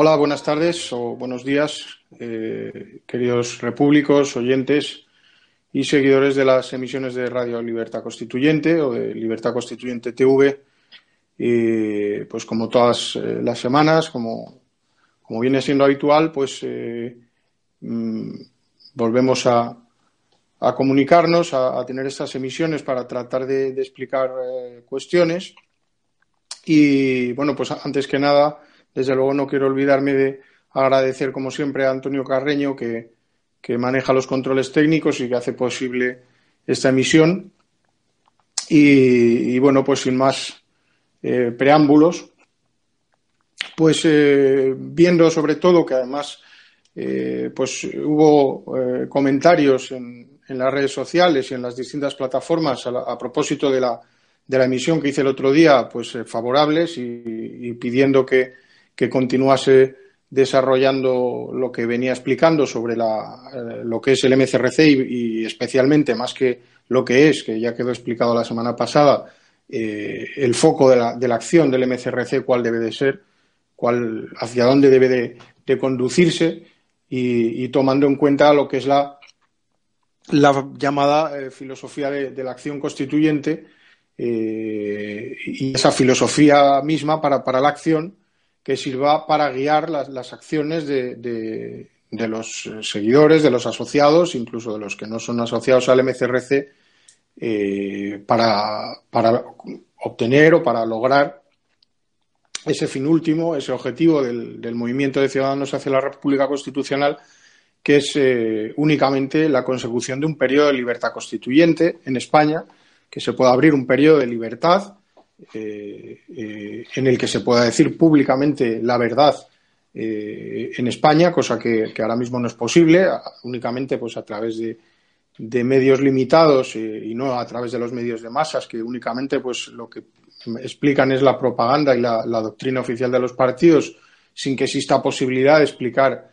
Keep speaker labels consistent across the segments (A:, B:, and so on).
A: Hola, buenas tardes o buenos días, eh, queridos repúblicos, oyentes y seguidores de las emisiones de Radio Libertad Constituyente o de Libertad Constituyente TV. pues como todas eh, las semanas, como, como, viene siendo habitual, pues eh, mm, volvemos a, a comunicarnos, a, tener estas emisiones para tratar de, explicar cuestiones. Y bueno, pues antes que nada, desde luego no quiero olvidarme de agradecer, como siempre, a Antonio Carreño, que, maneja los controles técnicos y que hace posible esta emisión. Y, bueno, pues sin más eh, preámbulos, pues eh, viendo sobre todo que además eh, pues hubo comentarios en, las redes sociales y en las distintas plataformas a propósito de la de la emisión que hice el otro día, pues favorables y, pidiendo que, continuase desarrollando lo que venía explicando sobre eh, lo que es el MCRC y, especialmente más que lo que es, que ya quedó explicado la semana pasada, eh, el foco de la, de la, acción del MCRC, cuál debe de ser, cuál, hacia dónde debe de, conducirse y, tomando en cuenta lo que es la, la llamada filosofía de, la acción constituyente, eh, y esa filosofía misma para, para, la acción que sirva para guiar las, las acciones de, de, los seguidores, de los asociados, incluso de los que no son asociados al MCRC, eh, para, para, obtener o para lograr ese fin último, ese objetivo del, del, movimiento de ciudadanos hacia la República Constitucional, que es eh, únicamente la consecución de un periodo de libertad constituyente en España que se pueda abrir un periodo de libertad eh, eh, en el que se pueda decir públicamente la verdad eh, en España, cosa que, ahora mismo no es posible, únicamente pues a través de, medios limitados y no a través de los medios de masas, que únicamente pues lo que explican es la propaganda y la, doctrina oficial de los partidos, sin que exista posibilidad de explicar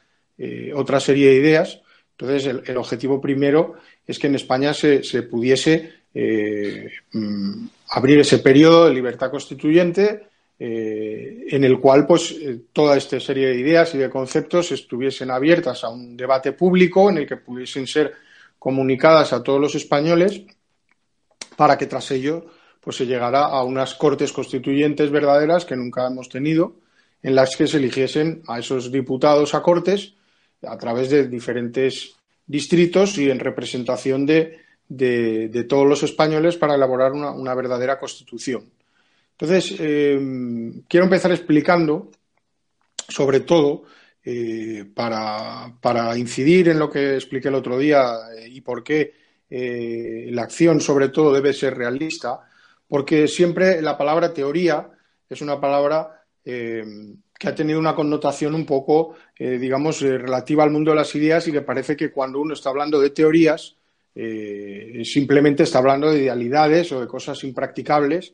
A: otra serie de ideas. Entonces, el, objetivo primero es que en España se, se pudiese eh, mm, abrir ese periodo de libertad constituyente eh, en el cual pues eh, toda esta serie de ideas y de conceptos estuviesen abiertas a un debate público en el que pudiesen ser comunicadas a todos los españoles para que tras ello pues se llegara a unas cortes constituyentes verdaderas que nunca hemos tenido en las que se eligiesen a esos diputados a cortes a través de diferentes distritos y en representación de de, todos los españoles para elaborar una, verdadera constitución. Entonces, eh, quiero empezar explicando, sobre todo, eh, para, incidir en lo que expliqué el otro día eh, y por qué la acción, sobre todo, debe ser realista, porque siempre la palabra teoría es una palabra que ha tenido una connotación un poco, digamos, relativa al mundo de las ideas y que parece que cuando uno está hablando de teorías, eh, simplemente está hablando de idealidades o de cosas impracticables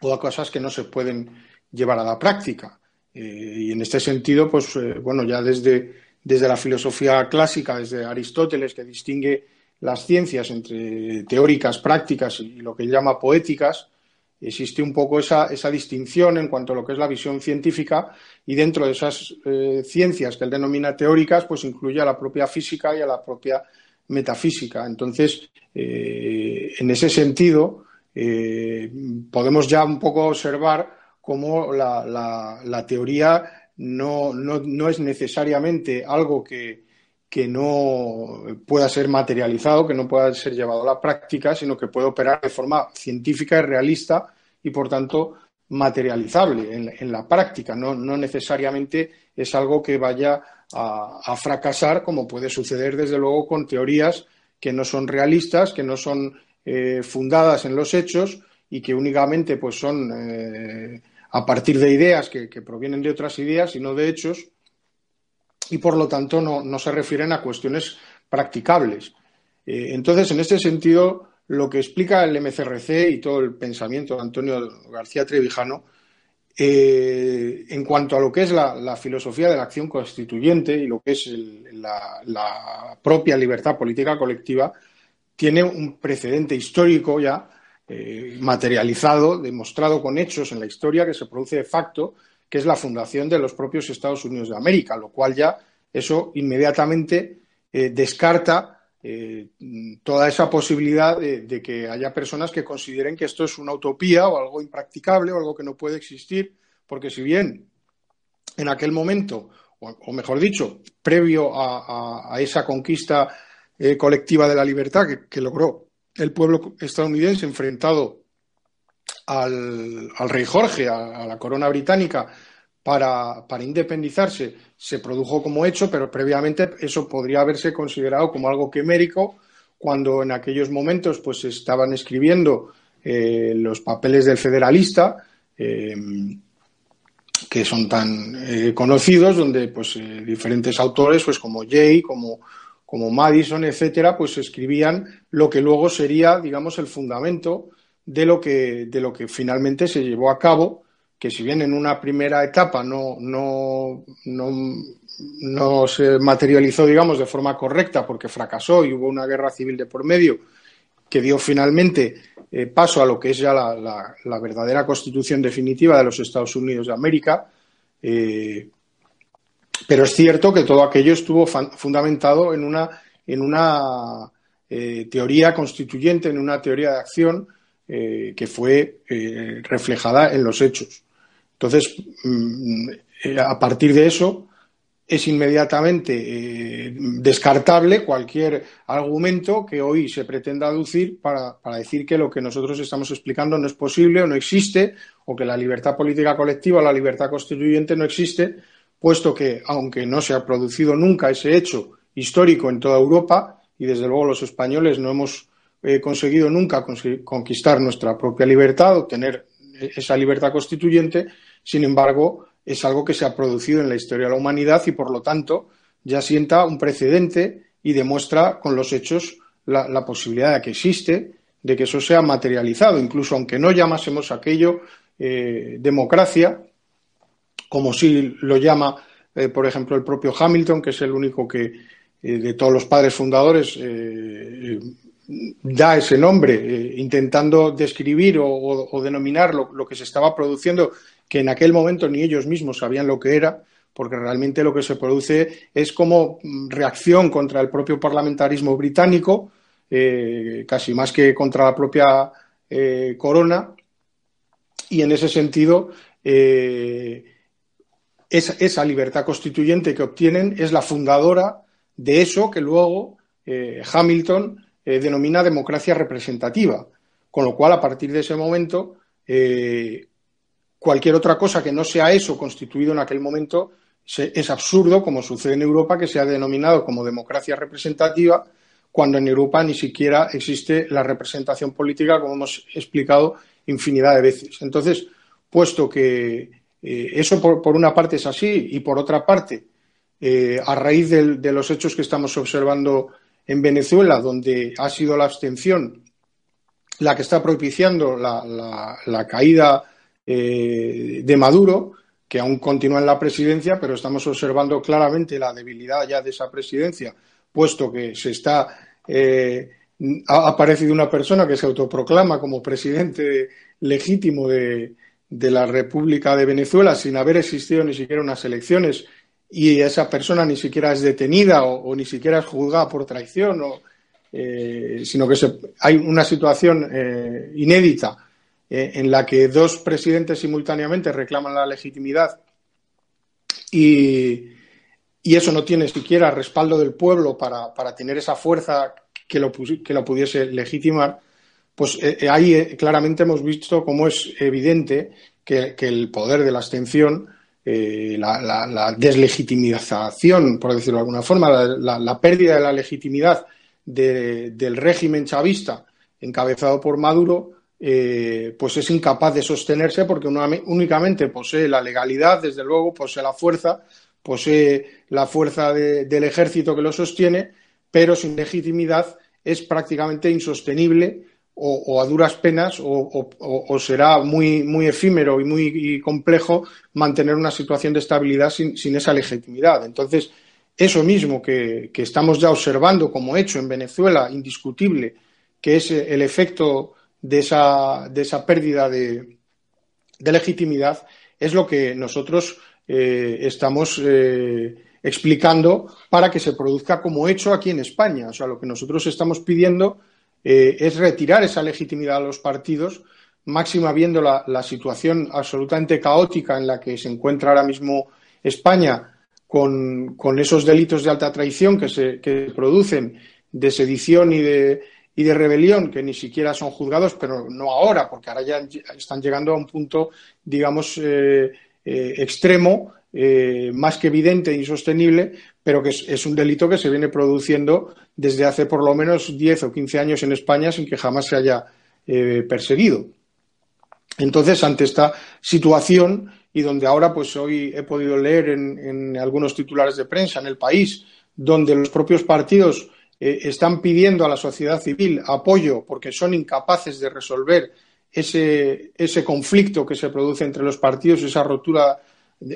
A: o de cosas que no se pueden llevar a la práctica. Eh, y en este sentido, pues eh, bueno, ya desde, desde la filosofía clásica, desde Aristóteles, que distingue las ciencias entre teóricas, prácticas y lo que llama poéticas, existe un poco esa, esa, distinción en cuanto a lo que es la visión científica y dentro de esas ciencias que él denomina teóricas, pues incluye a la propia física y a la propia metafísica. Entonces, eh, en ese sentido, eh, podemos ya un poco observar cómo la, teoría no, no, es necesariamente algo que, que, no pueda ser materializado, que no pueda ser llevado a la práctica, sino que puede operar de forma científica y realista y, por tanto, materializable en, la práctica. No, no necesariamente es algo que vaya a, fracasar, como puede suceder desde luego con teorías que no son realistas, que no son eh, fundadas en los hechos y que únicamente pues, son eh, a partir de ideas que, provienen de otras ideas y no de hechos y por lo tanto no, se refieren a cuestiones practicables. Eh, entonces, en este sentido, lo que explica el MCRC y todo el pensamiento de Antonio García Trevijano eh, en cuanto a lo que es la, filosofía de la acción constituyente y lo que es la, propia libertad política colectiva, tiene un precedente histórico ya eh, materializado, demostrado con hechos en la historia que se produce de facto, que es la fundación de los propios Estados Unidos de América, lo cual ya eso inmediatamente eh, descarta eh, toda esa posibilidad de, que haya personas que consideren que esto es una utopía o algo impracticable o algo que no puede existir, porque si bien en aquel momento, o, mejor dicho, previo a, esa conquista eh, colectiva de la libertad que, logró el pueblo estadounidense enfrentado al, rey Jorge, a, la corona británica, para, independizarse, se produjo como hecho, pero previamente eso podría haberse considerado como algo quimérico, cuando en aquellos momentos pues estaban escribiendo eh, los papeles del federalista, eh, que son tan eh, conocidos, donde pues diferentes autores, pues como Jay, como, como Madison, etcétera, pues escribían lo que luego sería, digamos, el fundamento de lo que, de lo que finalmente se llevó a cabo, que si bien en una primera etapa no, no, no, se materializó, digamos, de forma correcta porque fracasó y hubo una guerra civil de por medio que dio finalmente eh, paso a lo que es ya la, la, verdadera constitución definitiva de los Estados Unidos de América. Eh, pero es cierto que todo aquello estuvo fundamentado en una, en una eh, teoría constituyente, en una teoría de acción que fue reflejada en los hechos. Entonces, mm, a partir de eso, es inmediatamente descartable cualquier argumento que hoy se pretenda aducir para, decir que lo que nosotros estamos explicando no es posible o no existe, o que la libertad política colectiva o la libertad constituyente no existe, puesto que, aunque no se ha producido nunca ese hecho histórico en toda Europa, y desde luego los españoles no hemos eh, conseguido nunca conquistar nuestra propia libertad, obtener esa libertad constituyente, sin embargo, es algo que se ha producido en la historia de la humanidad y, por lo tanto, ya sienta un precedente y demuestra con los hechos la, posibilidad de que existe, de que eso sea materializado, incluso aunque no llamásemos aquello eh, democracia, como sí lo llama, eh, por ejemplo, el propio Hamilton, que es el único que, de todos los padres fundadores, da ese nombre, eh, intentando describir o, denominar lo, que se estaba produciendo, que en aquel momento ni ellos mismos sabían lo que era, porque realmente lo que se produce es como reacción contra el propio parlamentarismo británico, eh, casi más que contra la propia eh, corona, y en ese sentido esa, esa, libertad constituyente que obtienen es la fundadora de eso que luego Hamilton eh, denomina democracia representativa. Con lo cual, a partir de ese momento, eh, cualquier otra cosa que no sea eso constituido en aquel momento es absurdo, como sucede en Europa, que se ha denominado como democracia representativa, cuando en Europa ni siquiera existe la representación política, como hemos explicado infinidad de veces. Entonces, puesto que eh, eso por, una parte es así y por otra parte, a raíz de los hechos que estamos observando en Venezuela, donde ha sido la abstención la que está propiciando la, caída eh, de Maduro, que aún continúa en la presidencia, pero estamos observando claramente la debilidad ya de esa presidencia, puesto que se está eh, ha aparecido una persona que se autoproclama como presidente legítimo de, de la República de Venezuela sin haber existido ni siquiera unas elecciones y esa persona ni siquiera es detenida o, ni siquiera es juzgada por traición, eh, sino que hay una situación eh, inédita eh, en la que dos presidentes simultáneamente reclaman la legitimidad y, eso no tiene siquiera respaldo del pueblo para, tener esa fuerza que lo, que lo pudiese legitimar, pues ahí claramente hemos visto cómo es evidente que, el poder de la abstención eh, la, deslegitimización, por decirlo de alguna forma, la, pérdida de la legitimidad del régimen chavista encabezado por Maduro, eh, pues es incapaz de sostenerse porque únicamente posee la legalidad, desde luego, posee la fuerza, posee la fuerza del ejército que lo sostiene, pero sin legitimidad es prácticamente insostenible o, a duras penas o, será muy, muy efímero y muy complejo mantener una situación de estabilidad sin, esa legitimidad. Entonces, eso mismo que, estamos ya observando como hecho en Venezuela, indiscutible, que es el efecto de esa, de esa pérdida de, legitimidad, es lo que nosotros estamos explicando para que se produzca como hecho aquí en España. O sea, lo que nosotros estamos pidiendo es retirar esa legitimidad a los partidos máxima viendo la, situación absolutamente caótica en la que se encuentra ahora mismo España con, esos delitos de alta traición que se producen de sedición y de, y de rebelión que ni siquiera son juzgados, pero no ahora, porque ahora ya están llegando a un punto, digamos, eh, eh, extremo, eh, más que evidente e insostenible, pero que es, un delito que se viene produciendo desde hace por lo menos 10 o 15 años en España sin que jamás se haya perseguido. Entonces, ante esta situación y donde ahora, pues hoy he podido leer en, algunos titulares de prensa en el país, donde los propios partidos eh, están pidiendo a la sociedad civil apoyo porque son incapaces de resolver ese, conflicto que se produce entre los partidos, esa ruptura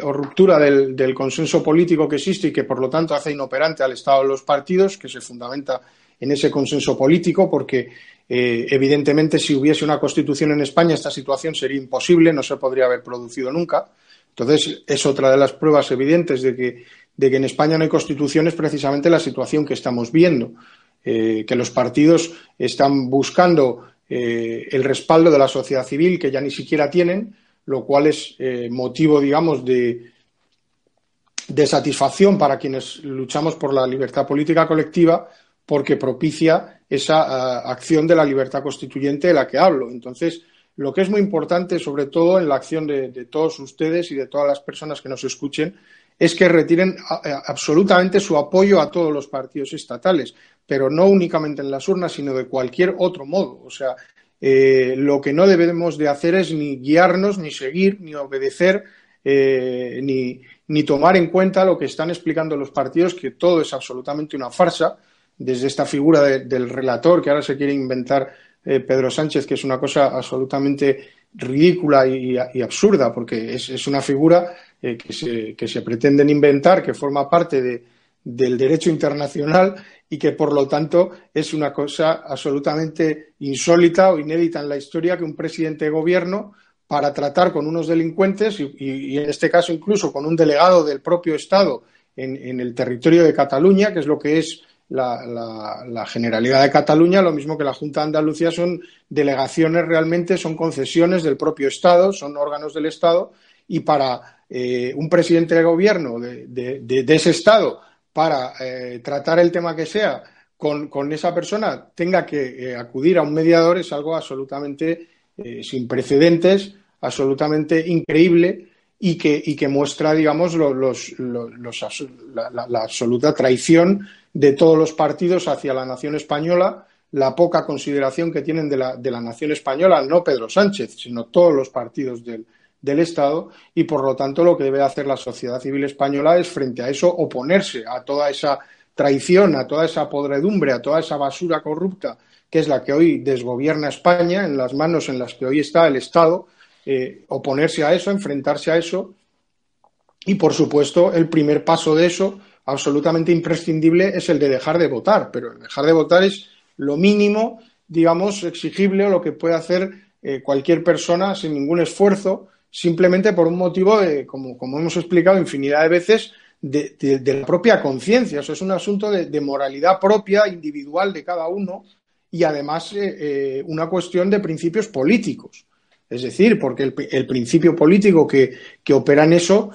A: o ruptura del, consenso político que existe y que por lo tanto hace inoperante al Estado de los partidos, que se fundamenta en ese consenso político, porque eh, evidentemente, si hubiese una constitución en España, esta situación sería imposible, no se podría haber producido nunca. Entonces, es otra de las pruebas evidentes de que, en España no hay constitución, es precisamente la situación que estamos viendo, eh, que los partidos están buscando eh, el respaldo de la sociedad civil, que ya ni siquiera tienen, lo cual es motivo, digamos, de, de satisfacción para quienes luchamos por la libertad política colectiva, porque propicia esa eh, acción de la libertad constituyente de la que hablo. Entonces, lo que es muy importante, sobre todo en la acción de, todos ustedes y de todas las personas que nos escuchen, es que retiren eh, absolutamente su apoyo a todos los partidos estatales, pero no únicamente en las urnas, sino de cualquier otro modo. O sea, eh, lo que no debemos de hacer es ni guiarnos, ni seguir, ni obedecer, ni, ni tomar en cuenta lo que están explicando los partidos, que todo es absolutamente una farsa desde esta figura del relator que ahora se quiere inventar eh, Pedro Sánchez, que es una cosa absolutamente ridícula y, absurda, porque es, una figura eh, que, se, que, se, pretenden inventar, que forma parte de, del derecho internacional y que, por lo tanto, es una cosa absolutamente insólita o inédita en la historia que un presidente de gobierno, para tratar con unos delincuentes y, en este caso incluso con un delegado del propio Estado en, en el territorio de Cataluña, que es lo que es la, Generalidad de Cataluña, lo mismo que la Junta de Andalucía, son delegaciones realmente, son concesiones del propio Estado, son órganos del Estado, y para eh, un presidente de gobierno de, ese Estado, para eh, tratar el tema que sea con, esa persona, tenga que eh, acudir a un mediador, es algo absolutamente sin precedentes, absolutamente increíble. Y que, y que muestra, digamos, los, la absoluta traición de todos los partidos hacia la nación española, la poca consideración que tienen de la, de la nación española, no Pedro Sánchez, sino todos los partidos del, del Estado y por lo tanto lo que debe hacer la sociedad civil española es frente a eso oponerse a toda esa traición, a toda esa podredumbre, a toda esa basura corrupta que es la que hoy desgobierna España en las manos en las que hoy está el Estado, eh, oponerse a eso, enfrentarse a eso y por supuesto el primer paso de eso absolutamente imprescindible es el de dejar de votar, pero dejar de votar es lo mínimo, digamos, exigible o lo que puede hacer eh, cualquier persona sin ningún esfuerzo, simplemente por un motivo, de, como, hemos explicado infinidad de veces, de, la propia conciencia. Eso es un asunto de, moralidad propia, individual de cada uno y además eh, eh, una cuestión de principios políticos. Es decir, porque el, principio político que, opera en eso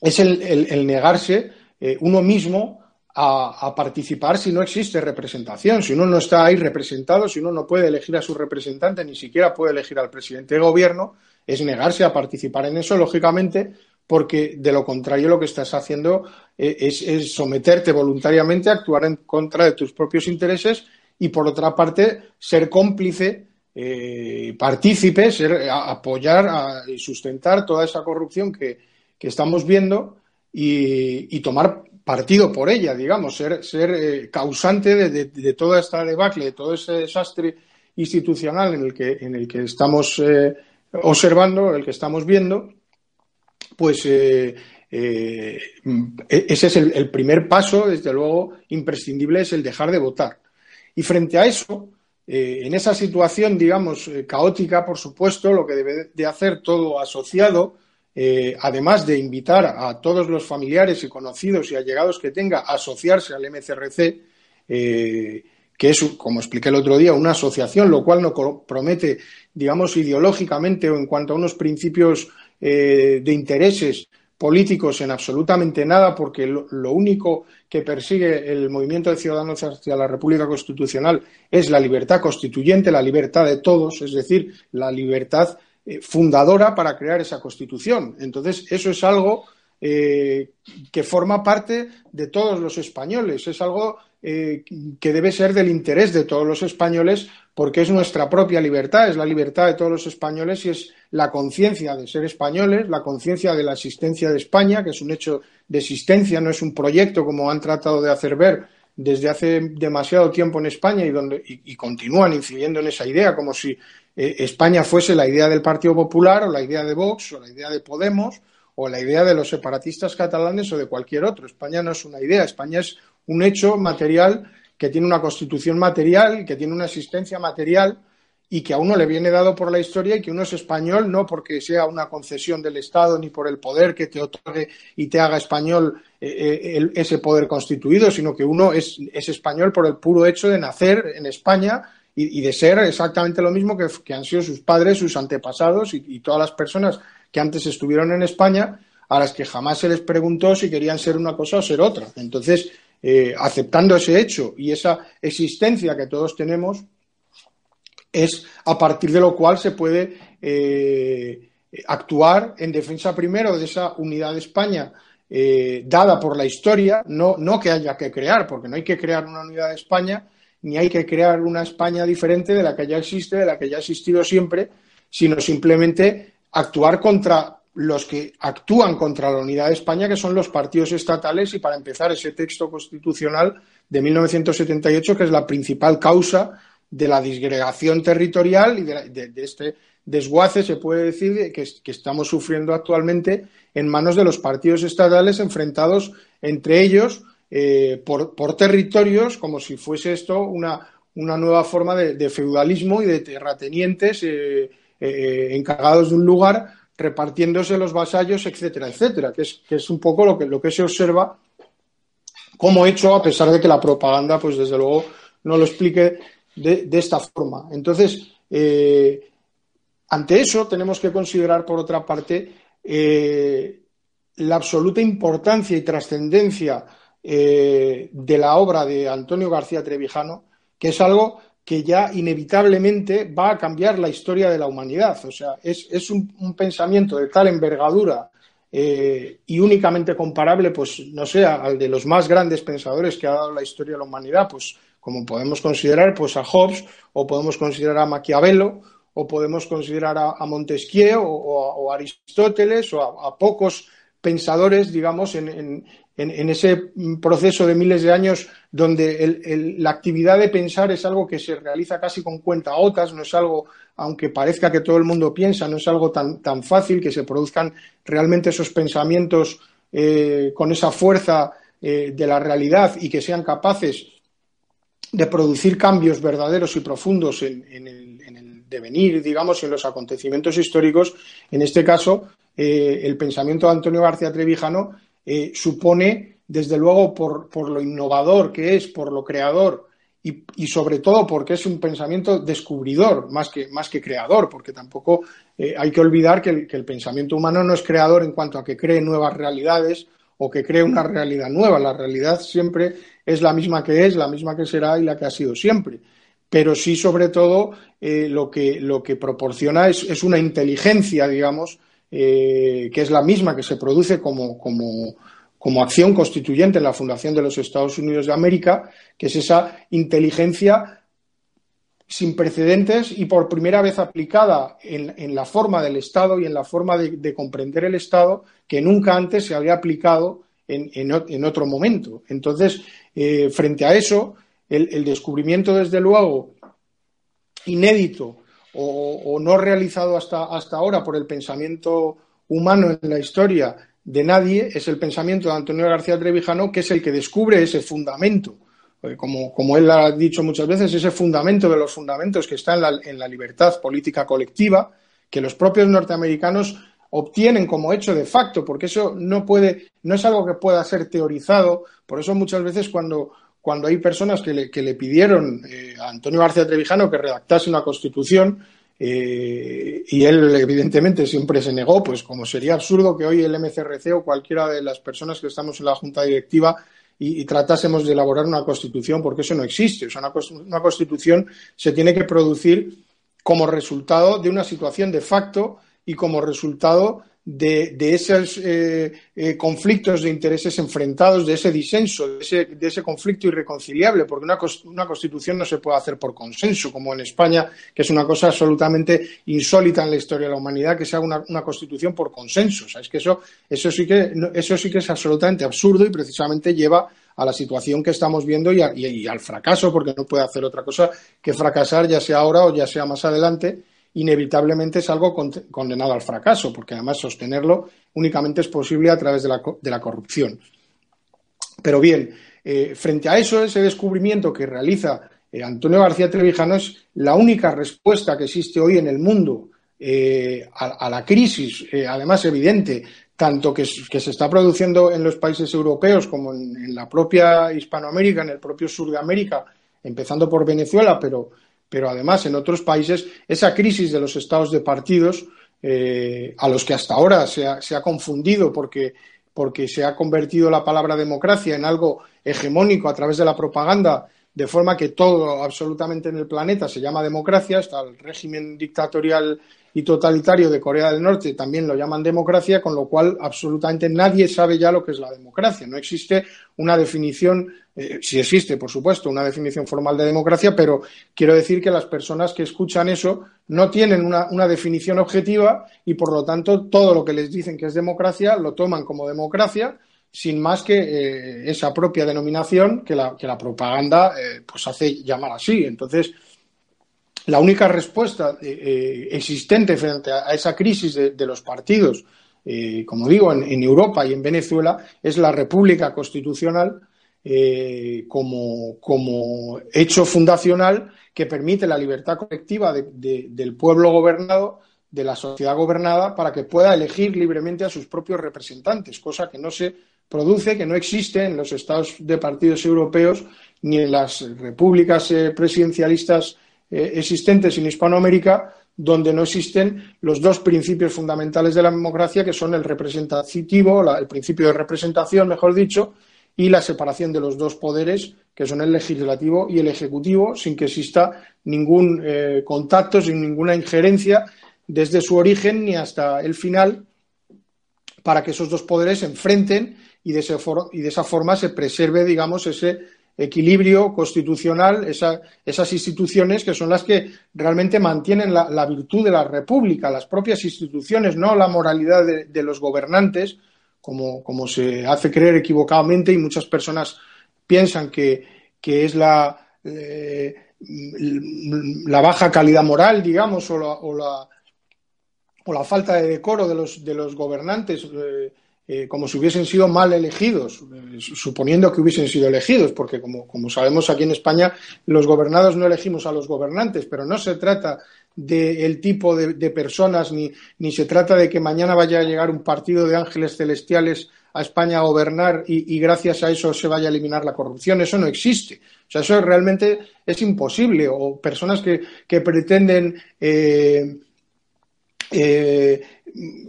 A: es el negarse eh, uno mismo a, participar si no existe representación, si uno no está ahí representado, si uno no puede elegir a su representante, ni siquiera puede elegir al presidente de gobierno, es negarse a participar en eso, lógicamente, porque de lo contrario lo que estás haciendo eh, es, someterte voluntariamente a actuar en contra de tus propios intereses y, por otra parte, ser cómplice, eh, partícipe, ser, apoyar y sustentar toda esa corrupción que estamos viendo y, tomar partido por ella, digamos, ser, ser eh, causante de, toda esta debacle, de todo ese desastre institucional en el que, en el que estamos eh, observando, el que estamos viendo, pues eh, e-, ese es el, primer paso, desde luego, imprescindible, es el dejar de votar. Y frente a eso, en esa situación, digamos, caótica, por supuesto, lo que debe de hacer todo asociado eh, además de invitar a todos los familiares y conocidos y allegados que tenga a asociarse al MCRC, eh, que es, como expliqué el otro día, una asociación, lo cual no promete, digamos, ideológicamente o en cuanto a unos principios eh, de intereses políticos en absolutamente nada, porque lo, único que persigue el movimiento de ciudadanos hacia la República Constitucional es la libertad constituyente, la libertad de todos, es decir, la libertad eh, fundadora para crear esa Constitución. Entonces, eso es algo eh, que forma parte de todos los españoles, es algo eh, que debe ser del interés de todos los españoles porque es nuestra propia libertad, es la libertad de todos los españoles y es la conciencia de ser españoles, la conciencia de la existencia de España, que es un hecho de existencia, no es un proyecto como han tratado de hacer ver desde hace demasiado tiempo en España y, donde, y, continúan incidiendo en esa idea, como si eh, España fuese la idea del Partido Popular o la idea de Vox o la idea de Podemos o la idea de los separatistas catalanes o de cualquier otro. España no es una idea, España es un hecho material que tiene una constitución material, que tiene una existencia material y que a uno le viene dado por la historia y que uno es español no porque sea una concesión del Estado ni por el poder que te otorgue y te haga español eh, eh, ese poder constituido, sino que uno es, español por el puro hecho de nacer en España y, de ser exactamente lo mismo que, han sido sus padres, sus antepasados y todas las personas que antes estuvieron en España a las que jamás se les preguntó si querían ser una cosa o ser otra. Entonces, eh, aceptando ese hecho y esa existencia que todos tenemos, es a partir de lo cual se puede eh, actuar en defensa primero de esa unidad de España eh, dada por la historia, no, no que haya que crear, porque no hay que crear una unidad de España, ni hay que crear una España diferente de la que ya existe, de la que ya ha existido siempre, sino simplemente actuar contra los que actúan contra la unidad de España, que son los partidos estatales, y para empezar, ese texto constitucional de 1978, que es la principal causa de la disgregación territorial y de, este desguace, se puede decir, que, estamos sufriendo actualmente en manos de los partidos estatales enfrentados entre ellos eh, por, territorios, como si fuese esto una, nueva forma de, feudalismo y de terratenientes eh, eh, encargados de un lugar repartiéndose los vasallos, etcétera, etcétera, que es, que es un poco lo que, lo que se observa como hecho, a pesar de que la propaganda, pues desde luego, no lo explique de, esta forma. Entonces, eh, ante eso tenemos que considerar, por otra parte, eh, la absoluta importancia y trascendencia eh, de la obra de Antonio García Trevijano, que es algo que ya inevitablemente va a cambiar la historia de la humanidad. O sea, es, un, pensamiento de tal envergadura eh, y únicamente comparable, pues, no sé, al de los más grandes pensadores que ha dado la historia de la humanidad, pues, como podemos considerar, pues, a Hobbes, o podemos considerar a Maquiavelo, o podemos considerar a, Montesquieu, o, a Aristóteles, o a, pocos pensadores, digamos, en, en, ese proceso de miles de años donde la actividad de pensar es algo que se realiza casi con cuentagotas, no es algo, aunque parezca que todo el mundo piensa, no es algo tan, tan fácil que se produzcan realmente esos pensamientos eh, con esa fuerza eh, de la realidad y que sean capaces de producir cambios verdaderos y profundos en, el, devenir, digamos, en los acontecimientos históricos. En este caso, eh, el pensamiento de Antonio García Trevijano eh, supone, desde luego, por, lo innovador que es, por lo creador y, sobre todo porque es un pensamiento descubridor más que, más que creador, porque tampoco eh, hay que olvidar que el, pensamiento humano no es creador en cuanto a que cree nuevas realidades o que cree una realidad nueva. La realidad siempre es la misma que es, la misma que será y la que ha sido siempre. Pero sí, sobre todo, eh, lo, que, lo que proporciona es, es una inteligencia, digamos, eh, que es la misma que se produce como, como, acción constituyente en la fundación de los Estados Unidos de América, que es esa inteligencia sin precedentes y por primera vez aplicada en, la forma del Estado y en la forma de, comprender el Estado que nunca antes se había aplicado en, otro momento. Entonces, eh, frente a eso, el, descubrimiento, desde luego, inédito o, no realizado hasta, hasta ahora por el pensamiento humano en la historia de nadie es el pensamiento de Antonio García Trevijano, que es el que descubre ese fundamento. Como, como él ha dicho muchas veces, ese fundamento de los fundamentos que está en la, en la libertad política colectiva, que los propios norteamericanos obtienen como hecho de facto, porque eso no puede, no es algo que pueda ser teorizado. Por eso muchas veces cuando, cuando hay personas que le, pidieron eh, a Antonio García Trevijano que redactase una constitución, eh, y él, evidentemente, siempre se negó, pues como sería absurdo que hoy el MCRC o cualquiera de las personas que estamos en la Junta Directiva y, tratásemos de elaborar una constitución, porque eso no existe. O sea, una, constitución se tiene que producir como resultado de una situación de facto y como resultado de, esos eh, eh, conflictos de intereses enfrentados, de ese disenso, de ese, conflicto irreconciliable, porque una, una, constitución no se puede hacer por consenso, como en España, que es una cosa absolutamente insólita en la historia de la humanidad, que se haga una, constitución por consenso. O es que eso, eso, sí que, eso sí que es absolutamente absurdo y precisamente lleva a la situación que estamos viendo y al fracaso, porque no puede hacer otra cosa que fracasar, ya sea ahora o ya sea más adelante inevitablemente es algo condenado al fracaso, porque además sostenerlo únicamente es posible a través de la, corrupción. Pero bien, eh, frente a eso, ese descubrimiento que realiza eh, Antonio García Trevijano es la única respuesta que existe hoy en el mundo eh, a, la crisis, además evidente, tanto que, se está produciendo en los países europeos como en, en, la propia Hispanoamérica, en el propio sur de América, empezando por Venezuela, pero pero además en otros países esa crisis de los estados de partidos, eh, a los que hasta ahora se ha, confundido porque, porque se ha convertido la palabra democracia en algo hegemónico a través de la propaganda, de forma que todo absolutamente en el planeta se llama democracia, hasta el régimen dictatorial y totalitario de Corea del Norte también lo llaman democracia, con lo cual absolutamente nadie sabe ya lo que es la democracia. No existe una definición, eh, si existe, por supuesto, una definición formal de democracia, pero quiero decir que las personas que escuchan eso no tienen una, definición objetiva y, por lo tanto, todo lo que les dicen que es democracia lo toman como democracia sin más que eh, esa propia denominación que la, que la propaganda eh, pues hace llamar así. Entonces, la única respuesta eh, existente frente a, esa crisis de, los partidos, como digo, en, Europa y en Venezuela, es la República Constitucional como, hecho fundacional que permite la libertad colectiva del pueblo gobernado, de la sociedad gobernada, para que pueda elegir libremente a sus propios representantes, cosa que no se produce, que no existe en los estados de partidos europeos ni en las repúblicas presidencialistas eh, existentes en Hispanoamérica donde no existen los dos principios fundamentales de la democracia, que son el representativo, el principio de representación, mejor dicho, y la separación de los dos poderes, que son el legislativo y el ejecutivo, sin que exista ningún eh, contacto, sin ninguna injerencia desde su origen ni hasta el final, para que esos dos poderes se enfrenten y de, y de esa forma se preserve, digamos, ese equilibrio constitucional, esas instituciones que son las que realmente mantienen la, virtud de la República, las propias instituciones, no la moralidad de, los gobernantes, como, como, se hace creer equivocadamente y muchas personas piensan que, es la, eh, la baja calidad moral, digamos, o la, o la, o la falta de decoro de los, de los gobernantes. Eh, eh, como si hubiesen sido mal elegidos, eh, suponiendo que hubiesen sido elegidos, porque como, sabemos aquí en España los gobernados no elegimos a los gobernantes, pero no se trata del tipo de, personas ni, ni, se trata de que mañana vaya a llegar un partido de ángeles celestiales a España a gobernar y, gracias a eso se vaya a eliminar la corrupción. Eso no existe. O sea, eso realmente es imposible. O personas que, pretenden eh,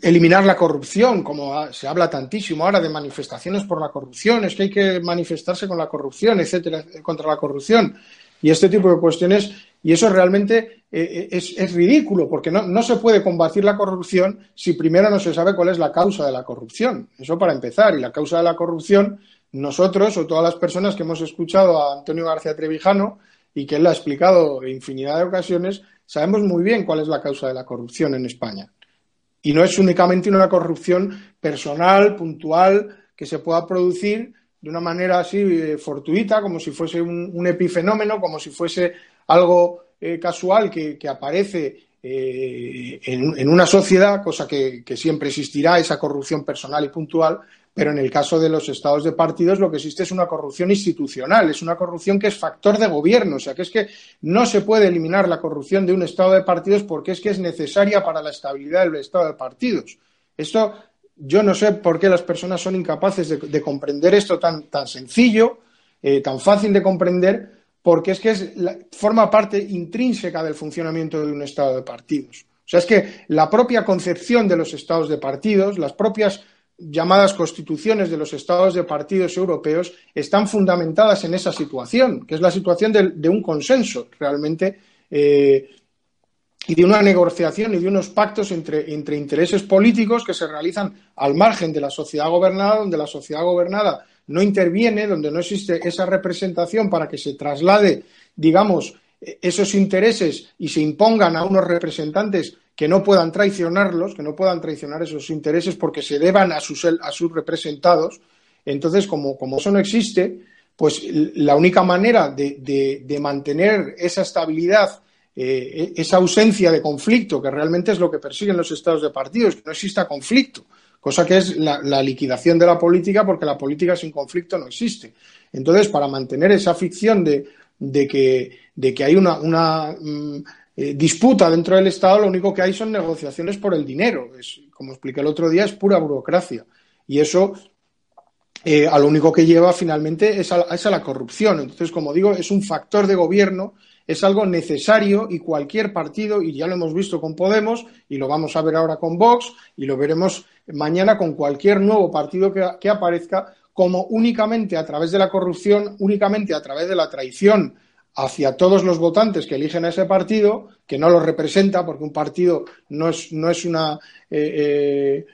A: eliminar la corrupción, como se habla tantísimo ahora de manifestaciones por la corrupción, es que hay que manifestarse con la corrupción, etcétera, contra la corrupción y este tipo de cuestiones. Y eso realmente eh, eh, es, ridículo, porque no, no, se puede combatir la corrupción si primero no se sabe cuál es la causa de la corrupción. Eso para empezar. Y la causa de la corrupción, nosotros o todas las personas que hemos escuchado a Antonio García Trevijano y que él ha explicado infinidad de ocasiones, sabemos muy bien cuál es la causa de la corrupción en España. Y no es únicamente una corrupción personal, puntual, que se pueda producir de una manera así eh, fortuita, como si fuese un, epifenómeno, como si fuese algo eh, casual que, aparece eh, en, una sociedad, cosa que, siempre existirá, esa corrupción personal y puntual, pero en el caso de los estados de partidos lo que existe es una corrupción institucional, es una corrupción que es factor de gobierno, o sea que es que no se puede eliminar la corrupción de un estado de partidos porque es que es necesaria para la estabilidad del estado de partidos. Esto, yo no sé por qué las personas son incapaces de, comprender esto tan, tan sencillo, eh, tan fácil de comprender, porque es que es forma parte intrínseca del funcionamiento de un Estado de partidos. O sea, es que la propia concepción de los estados de partidos, las propias llamadas constituciones de los estados de partidos europeos están fundamentadas en esa situación, que es la situación de, un consenso realmente eh, y de una negociación y de unos pactos entre, entre, intereses políticos que se realizan al margen de la sociedad gobernada, donde la sociedad gobernada no interviene, donde no existe esa representación para que se traslade, digamos, esos intereses y se impongan a unos representantes que no puedan traicionarlos, que no puedan traicionar esos intereses porque se deban a sus, representados. Entonces, como, eso no existe, pues la única manera de, mantener esa estabilidad, eh, esa ausencia de conflicto, que realmente es lo que persiguen los estados de partidos, que no exista conflicto, cosa que es la, liquidación de la política, porque la política sin conflicto no existe. Entonces, para mantener esa ficción de, que, hay una, mm, eh, disputa dentro del Estado, lo único que hay son negociaciones por el dinero. Es, como expliqué el otro día, es pura burocracia. Y eso eh, a lo único que lleva finalmente es a, la corrupción. Entonces, como digo, es un factor de gobierno, es algo necesario y cualquier partido, y ya lo hemos visto con Podemos, y lo vamos a ver ahora con Vox, y lo veremos mañana con cualquier nuevo partido que aparezca, como únicamente a través de la corrupción, únicamente a través de la traición hacia todos los votantes que eligen a ese partido, que no los representa, porque un partido no es, no es una eh, eh,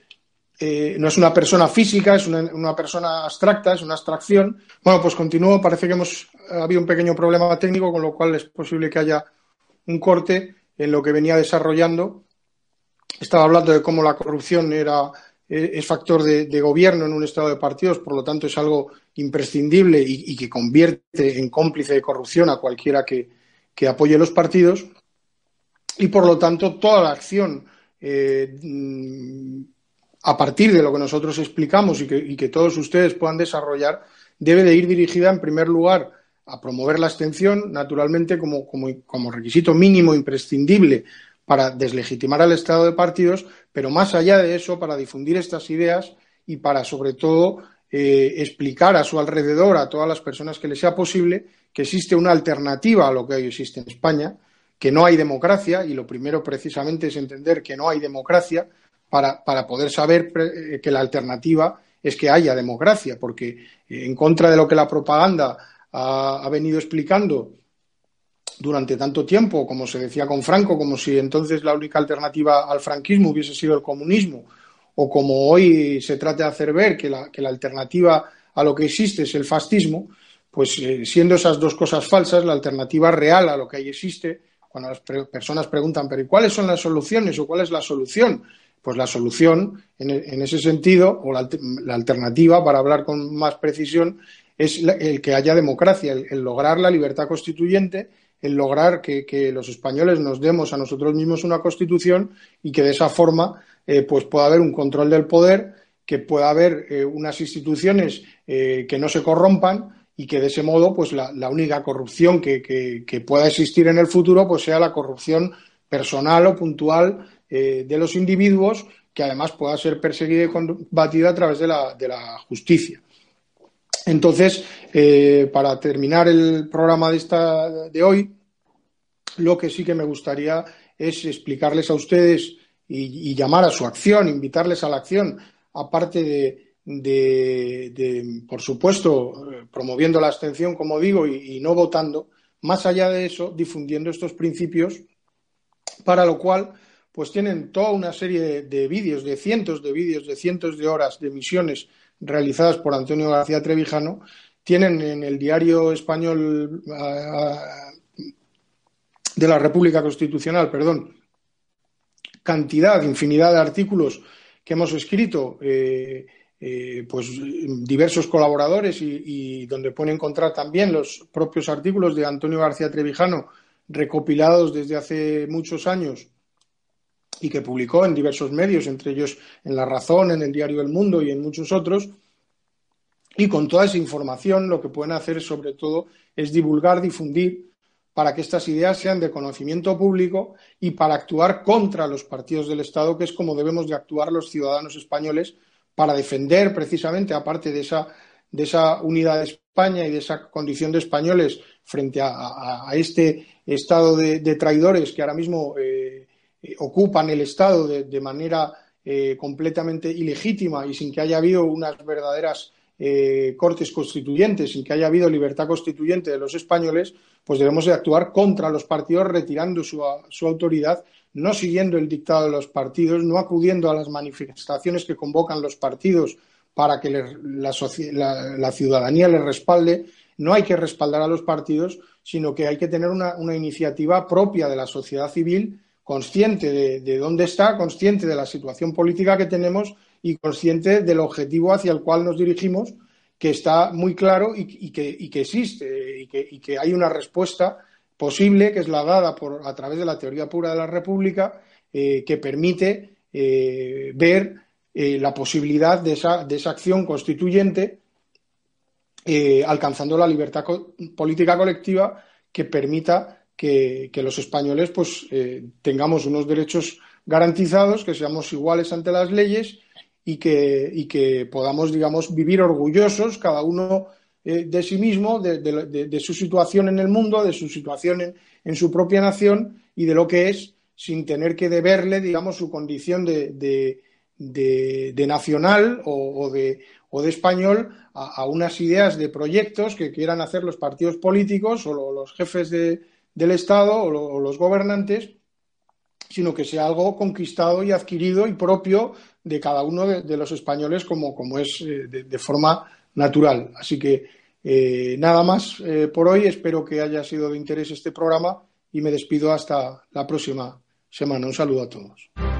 A: eh, no es una persona física, es una, persona abstracta, es una abstracción. Bueno, pues continúo. Parece que hemos habido un pequeño problema técnico, con lo cual es posible que haya un corte en lo que venía desarrollando. Estaba hablando de cómo la corrupción era eh, es factor de, gobierno en un estado de partidos, por lo tanto es algo imprescindible y, que convierte en cómplice de corrupción a cualquiera que, apoye los partidos. Y por lo tanto, toda la acción eh, mm, a partir de lo que nosotros explicamos y que, todos ustedes puedan desarrollar, debe de ir dirigida en primer lugar a promover la abstención, naturalmente como, como requisito mínimo imprescindible para deslegitimar al Estado de partidos, pero más allá de eso, para difundir estas ideas y para, sobre todo, eh, explicar a su alrededor, a todas las personas que les sea posible, que existe una alternativa a lo que hoy existe en España, que no hay democracia, y lo primero precisamente es entender que no hay democracia para, poder saber eh, que la alternativa es que haya democracia, porque eh, en contra de lo que la propaganda ha venido explicando durante tanto tiempo, como se decía con Franco, como si entonces la única alternativa al franquismo hubiese sido el comunismo, o como hoy se trata de hacer ver que la, alternativa a lo que existe es el fascismo, pues eh, siendo esas dos cosas falsas, la alternativa real a lo que ahí existe, cuando las personas preguntan, pero ¿y cuáles son las soluciones o cuál es la solución? Pues la solución, en, ese sentido, o la, alternativa, para hablar con más precisión, es el que haya democracia, el lograr la libertad constituyente el lograr que, los españoles nos demos a nosotros mismos una constitución y que de esa forma eh, pues pueda haber un control del poder, que pueda haber eh, unas instituciones eh, que no se corrompan y que de ese modo pues la, única corrupción que, pueda existir en el futuro pues sea la corrupción personal o puntual de los individuos que además pueda ser perseguida y combatida a través de la, de la justicia. Entonces, eh, para terminar el programa de, esta, de hoy, lo que sí que me gustaría es explicarles a ustedes y, llamar a su acción, invitarles a la acción, aparte de, por supuesto, promoviendo la abstención, como digo, y, no votando, más allá de eso, difundiendo estos principios, para lo cual pues tienen toda una serie de vídeos, de cientos de vídeos, de cientos de horas de emisiones realizadas por Antonio García Trevijano, tienen en el diario español de la República Constitucional, perdón, cantidad, infinidad de artículos que hemos escrito, eh, eh, pues diversos colaboradores y, donde pueden encontrar también los propios artículos de Antonio García Trevijano recopilados desde hace muchos años y que publicó en diversos medios, entre ellos en La Razón, en el diario El Mundo y en muchos otros. Y con toda esa información lo que pueden hacer sobre todo es divulgar, difundir para que estas ideas sean de conocimiento público y para actuar contra los partidos del Estado, que es como debemos de actuar los ciudadanos españoles para defender precisamente, aparte de esa, de esa unidad de España y de esa condición de españoles frente a, este estado de, traidores que ahora mismo eh, eh, ocupan el Estado de, manera eh, completamente ilegítima y sin que haya habido unas verdaderas cortes constituyentes, sin que haya habido libertad constituyente de los españoles, pues debemos de actuar contra los partidos retirando su, autoridad, no siguiendo el dictado de los partidos, no acudiendo a las manifestaciones que convocan los partidos para que la, ciudadanía les respalde. No hay que respaldar a los partidos, sino que hay que tener una, iniciativa propia de la sociedad civil, consciente de, dónde está, consciente de la situación política que tenemos y consciente del objetivo hacia el cual nos dirigimos que está muy claro y, que, existe y que, hay una respuesta posible que es la dada por, a través de la teoría pura de la República eh, que permite eh, ver eh, la posibilidad de esa, de esa acción constituyente alcanzando la libertad política colectiva que permita que, los españoles pues, tengamos unos derechos garantizados, que seamos iguales ante las leyes y que, y que podamos, digamos, vivir orgullosos cada uno eh, de sí mismo, de, su situación en el mundo, de su situación en, su propia nación y de lo que es, sin tener que deberle, digamos, su condición de, nacional o, de, o de español a, unas ideas de proyectos que quieran hacer los partidos políticos o los jefes del Estado o los gobernantes sino que sea algo conquistado y adquirido y propio de cada uno de, los españoles como, como es eh, de, forma natural. Así que eh, nada más eh, por hoy. Espero que haya sido de interés este programa y me despido hasta la próxima semana. Un saludo a todos.